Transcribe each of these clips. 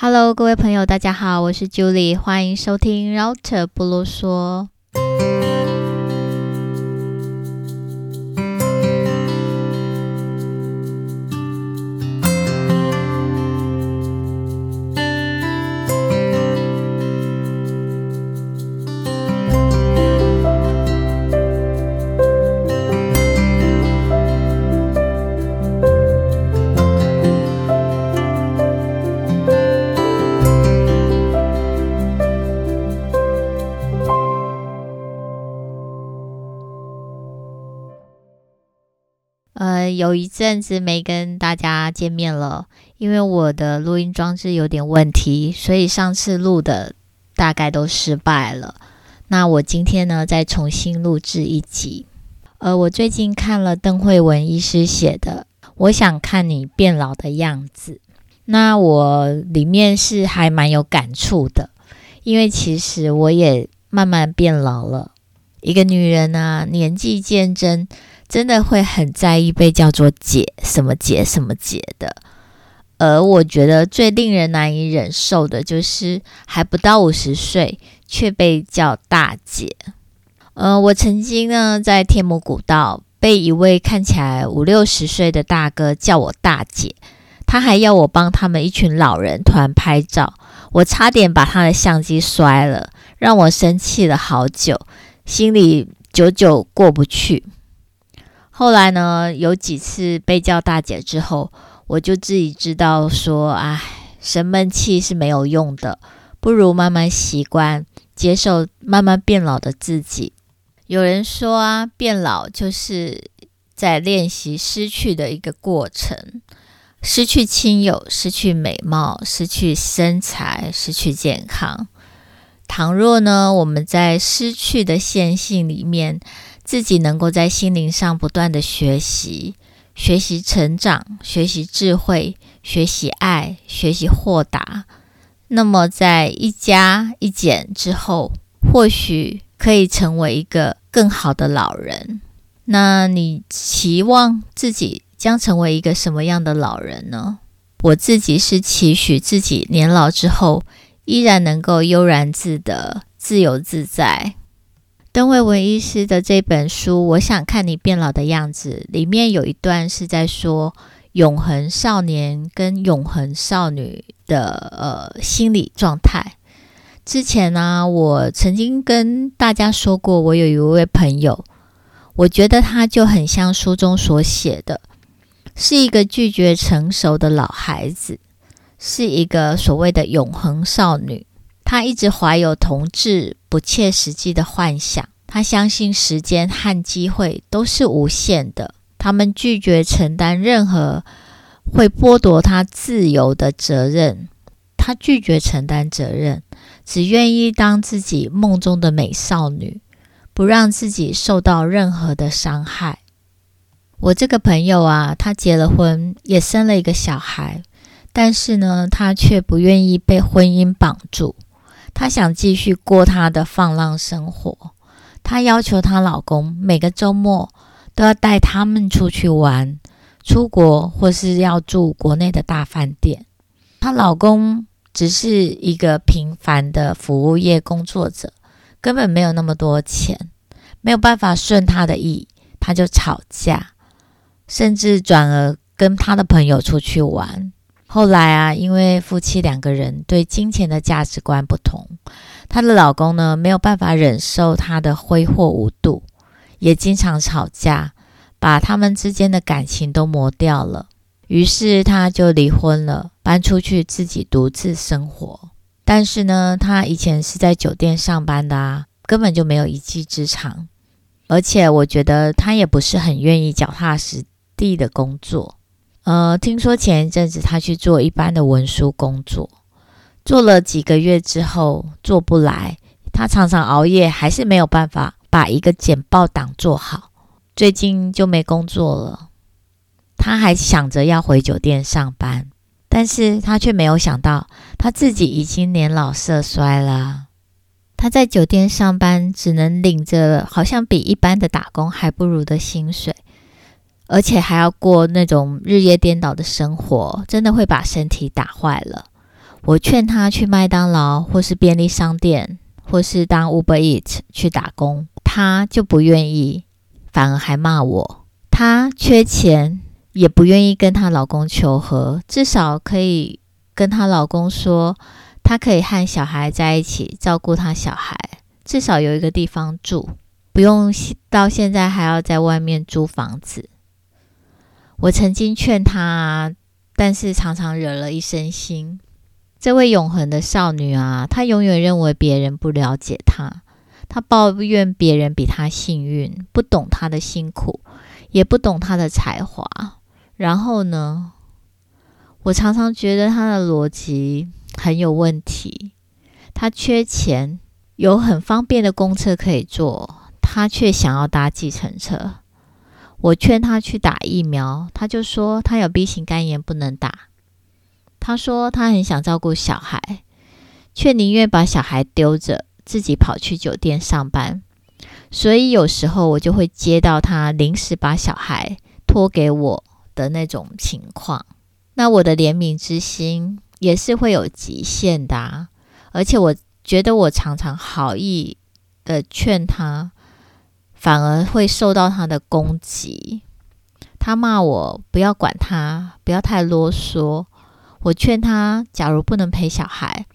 Hello，各位朋友，大家好，我是 Julie，欢迎收听 Router 不啰嗦。有一阵子没跟大家见面了，因为我的录音装置有点问题，所以上次录的大概都失败了。那我今天呢，再重新录制一集。呃，我最近看了邓惠文医师写的《我想看你变老的样子》，那我里面是还蛮有感触的，因为其实我也慢慢变老了。一个女人啊，年纪渐增。真的会很在意被叫做姐什么姐什么姐的，而我觉得最令人难以忍受的就是还不到五十岁却被叫大姐。呃，我曾经呢在天母古道被一位看起来五六十岁的大哥叫我大姐，他还要我帮他们一群老人团拍照，我差点把他的相机摔了，让我生气了好久，心里久久过不去。后来呢，有几次被叫大姐之后，我就自己知道说，唉，生闷气是没有用的，不如慢慢习惯，接受慢慢变老的自己。有人说啊，变老就是在练习失去的一个过程，失去亲友，失去美貌，失去身材，失去健康。倘若呢，我们在失去的线性里面，自己能够在心灵上不断的学习，学习成长，学习智慧，学习爱，学习豁达。那么，在一加一减之后，或许可以成为一个更好的老人。那你期望自己将成为一个什么样的老人呢？我自己是期许自己年老之后，依然能够悠然自得、自由自在。邓惠文医师的这本书《我想看你变老的样子》里面有一段是在说永恒少年跟永恒少女的呃心理状态。之前呢、我曾经跟大家说过，我有一位朋友，我觉得他就很像书中所写的，是一个拒绝成熟的老孩子，是一个所谓的永恒少女。他一直怀有同志不切实际的幻想，他相信时间和机会都是无限的。他们拒绝承担任何会剥夺他自由的责任，他拒绝承担责任，只愿意当自己梦中的美少女，不让自己受到任何的伤害。我这个朋友啊，他结了婚，也生了一个小孩，但是呢，他却不愿意被婚姻绑住。她想继续过她的放浪生活，她要求她老公每个周末都要带他们出去玩，出国或是要住国内的大饭店。她老公只是一个平凡的服务业工作者，根本没有那么多钱，没有办法顺她的意，她就吵架，甚至转而跟她的朋友出去玩。后来啊，因为夫妻两个人对金钱的价值观不同，她的老公呢，没有办法忍受她的挥霍无度，也经常吵架，把他们之间的感情都磨掉了。于是他就离婚了，搬出去自己独自生活。但是呢，他以前是在酒店上班的啊，根本就没有一技之长，而且我觉得他也不是很愿意脚踏实地的工作。呃，听说前一阵子他去做一般的文书工作，做了几个月之后做不来，他常常熬夜，还是没有办法把一个简报档做好。最近就没工作了，他还想着要回酒店上班，但是他却没有想到他自己已经年老色衰了。他在酒店上班，只能领着好像比一般的打工还不如的薪水。而且还要过那种日夜颠倒的生活，真的会把身体打坏了。我劝他去麦当劳或是便利商店，或是当 Uber Eat 去打工，他就不愿意，反而还骂我。她缺钱，也不愿意跟她老公求和，至少可以跟她老公说，她可以和小孩在一起照顾她小孩，至少有一个地方住，不用到现在还要在外面租房子。我曾经劝她，但是常常惹了一身腥。这位永恒的少女啊，她永远认为别人不了解她，她抱怨别人比她幸运，不懂她的辛苦。也不懂她的才华，然后呢，我常常觉得她的逻辑很有问题。她缺钱，有很方便的公车可以坐，她却想要搭计程车。我劝他去打疫苗，他就说他有 B 型肝炎不能打。他说他很想照顾小孩，却宁愿把小孩丢着，自己跑去酒店上班。所以有时候我就会接到他临时把小孩托给我的那种情况，那我的怜悯之心也是会有极限的啊，而且我觉得我常常好意的劝他，反而会受到他的攻击。他骂我不要管他，不要太啰嗦。我劝他，假如不能陪小孩，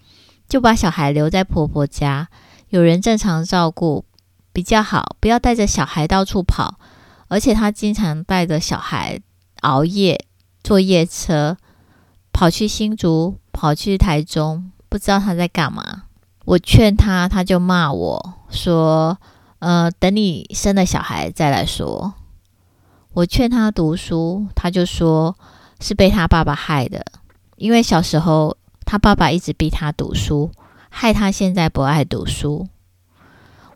就把小孩留在婆婆家，有人正常照顾。比较好，不要带着小孩到处跑，而且他经常带着小孩熬夜坐夜车，跑去新竹，跑去台中，不知道他在干嘛。我劝他，他就骂我说：“呃，等你生了小孩再来说。”我劝他读书，他就说是被他爸爸害的，因为小时候他爸爸一直逼他读书，害他现在不爱读书。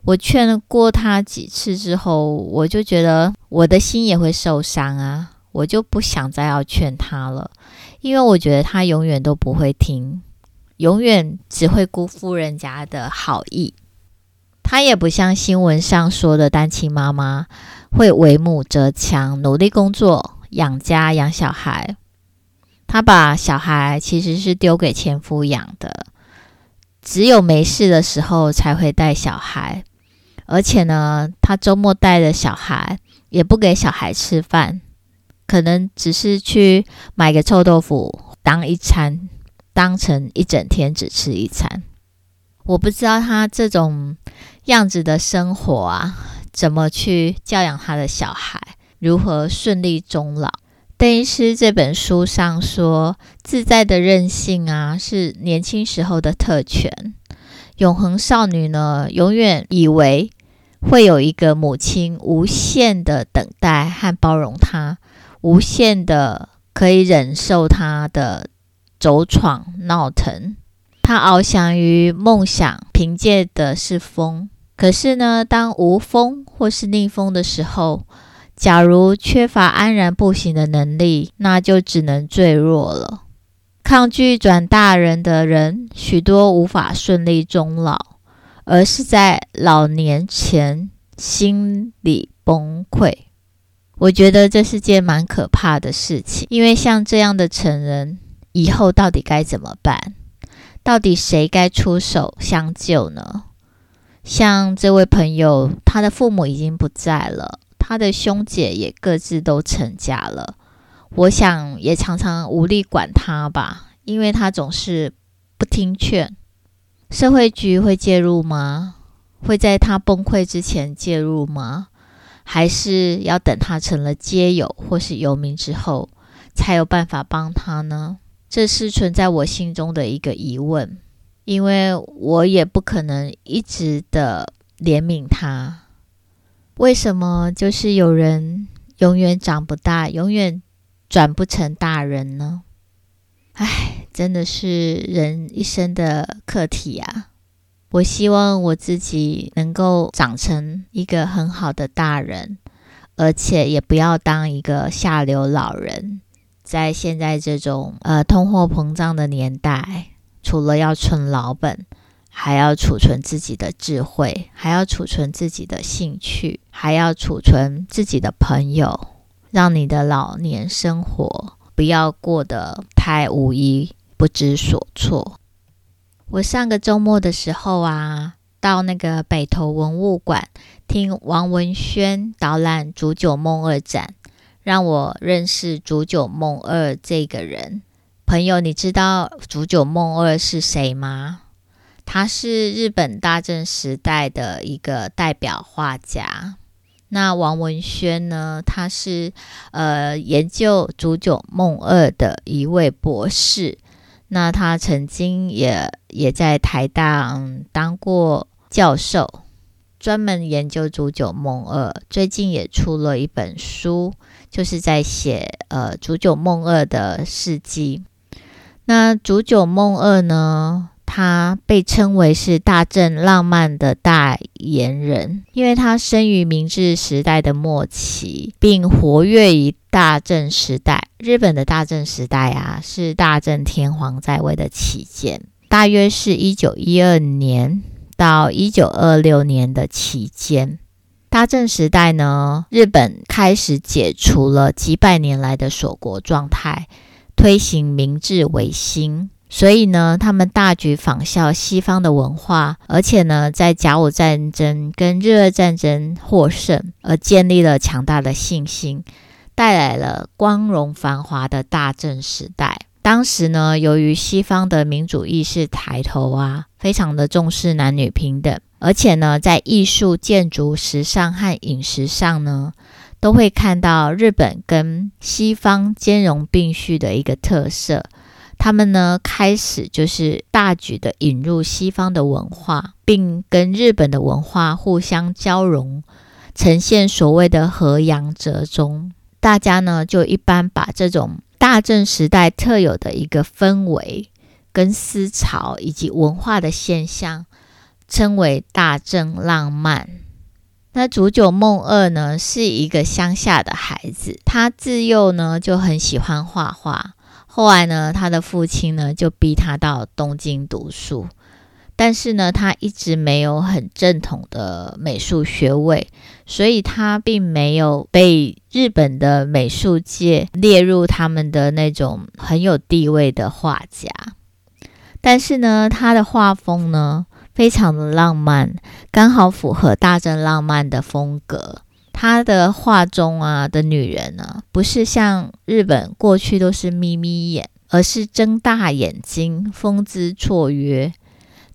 我劝过他几次之后，我就觉得我的心也会受伤啊，我就不想再要劝他了，因为我觉得他永远都不会听，永远只会辜负人家的好意。他也不像新闻上说的单亲妈妈，会为母则强，努力工作养家养小孩。他把小孩其实是丢给前夫养的，只有没事的时候才会带小孩。而且呢，他周末带着小孩，也不给小孩吃饭，可能只是去买个臭豆腐当一餐，当成一整天只吃一餐。我不知道他这种样子的生活啊，怎么去教养他的小孩，如何顺利终老。邓医师这本书上说，自在的任性啊，是年轻时候的特权。永恒少女呢，永远以为。会有一个母亲无限的等待和包容她，无限的可以忍受她的走闯闹腾。她翱翔于梦想，凭借的是风。可是呢，当无风或是逆风的时候，假如缺乏安然步行的能力，那就只能坠落了。抗拒转大人的人，许多无法顺利终老。而是在老年前心理崩溃，我觉得这是件蛮可怕的事情。因为像这样的成人，以后到底该怎么办？到底谁该出手相救呢？像这位朋友，他的父母已经不在了，他的兄姐也各自都成家了。我想也常常无力管他吧，因为他总是不听劝。社会局会介入吗？会在他崩溃之前介入吗？还是要等他成了街友或是游民之后，才有办法帮他呢？这是存在我心中的一个疑问，因为我也不可能一直的怜悯他。为什么就是有人永远长不大，永远转不成大人呢？唉，真的是人一生的课题啊！我希望我自己能够长成一个很好的大人，而且也不要当一个下流老人。在现在这种呃通货膨胀的年代，除了要存老本，还要储存自己的智慧，还要储存自己的兴趣，还要储存自己的朋友，让你的老年生活。不要过得太无依不知所措。我上个周末的时候啊，到那个北投文物馆听王文轩导览煮酒梦二展，让我认识煮酒梦二这个人。朋友，你知道煮酒梦二是谁吗？他是日本大正时代的一个代表画家。那王文轩呢？他是呃研究煮酒梦二的一位博士。那他曾经也也在台大、当过教授，专门研究煮酒梦二。最近也出了一本书，就是在写呃煮酒梦二的事迹。那煮酒梦二呢，他被称为是大正浪漫的代言人，因为他生于明治时代的末期，并活跃于大正时代。日本的大正时代啊，是大正天皇在位的期间，大约是一九一二年到一九二六年的期间。大正时代呢，日本开始解除了几百年来的锁国状态。推行明治维新，所以呢，他们大举仿效西方的文化，而且呢，在甲午战争跟日俄战争获胜，而建立了强大的信心，带来了光荣繁华的大正时代。当时呢，由于西方的民主意识抬头啊，非常的重视男女平等，而且呢，在艺术、建筑、时尚和饮食上呢。都会看到日本跟西方兼容并蓄的一个特色。他们呢，开始就是大举的引入西方的文化，并跟日本的文化互相交融，呈现所谓的和洋折中。大家呢，就一般把这种大正时代特有的一个氛围、跟思潮以及文化的现象，称为大正浪漫。那煮酒梦二呢，是一个乡下的孩子，他自幼呢就很喜欢画画。后来呢，他的父亲呢就逼他到东京读书，但是呢，他一直没有很正统的美术学位，所以他并没有被日本的美术界列入他们的那种很有地位的画家。但是呢，他的画风呢，非常的浪漫，刚好符合大正浪漫的风格。他的画中啊的女人呢，不是像日本过去都是眯眯眼，而是睁大眼睛，风姿绰约。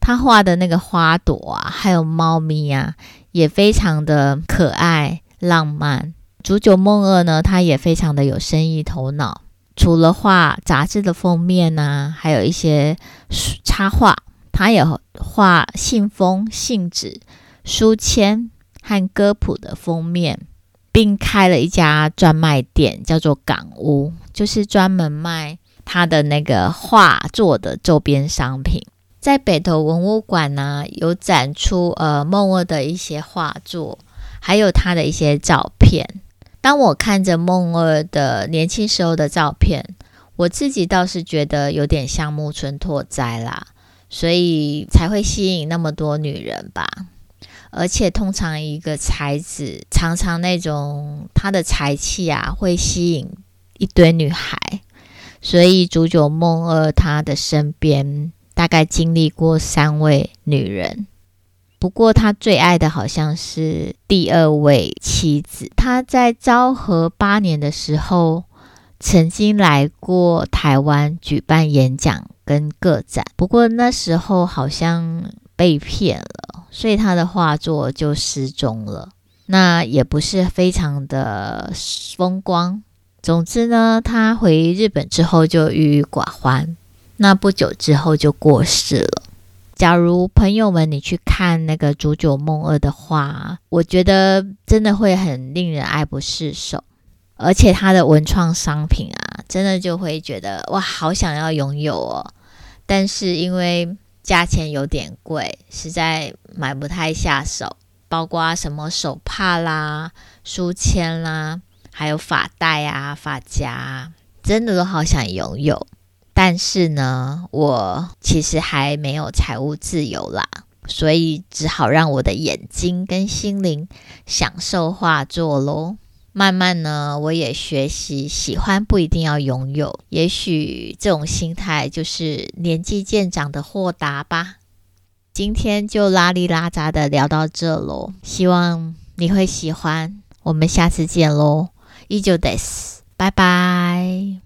他画的那个花朵啊，还有猫咪啊，也非常的可爱浪漫。煮酒梦二呢，他也非常的有生意头脑，除了画杂志的封面啊，还有一些插画。他也画信封、信纸、书签和歌谱的封面，并开了一家专卖店，叫做港屋，就是专门卖他的那个画作的周边商品。在北投文物馆呢，有展出呃梦二的一些画作，还有他的一些照片。当我看着梦二的年轻时候的照片，我自己倒是觉得有点像木村拓哉啦。所以才会吸引那么多女人吧，而且通常一个才子常常那种他的才气啊，会吸引一堆女孩。所以煮酒梦二他的身边大概经历过三位女人，不过他最爱的好像是第二位妻子。他在昭和八年的时候曾经来过台湾举办演讲。跟个展，不过那时候好像被骗了，所以他的画作就失踪了。那也不是非常的风光。总之呢，他回日本之后就郁郁寡欢，那不久之后就过世了。假如朋友们你去看那个《煮酒梦二》的话，我觉得真的会很令人爱不释手。而且他的文创商品啊，真的就会觉得哇，好想要拥有哦。但是因为价钱有点贵，实在买不太下手。包括什么手帕啦、书签啦，还有发带啊、发夹，真的都好想拥有。但是呢，我其实还没有财务自由啦，所以只好让我的眼睛跟心灵享受画作喽。慢慢呢，我也学习喜欢不一定要拥有，也许这种心态就是年纪渐长的豁达吧。今天就拉里拉杂的聊到这喽，希望你会喜欢。我们下次见喽，依旧です，拜拜。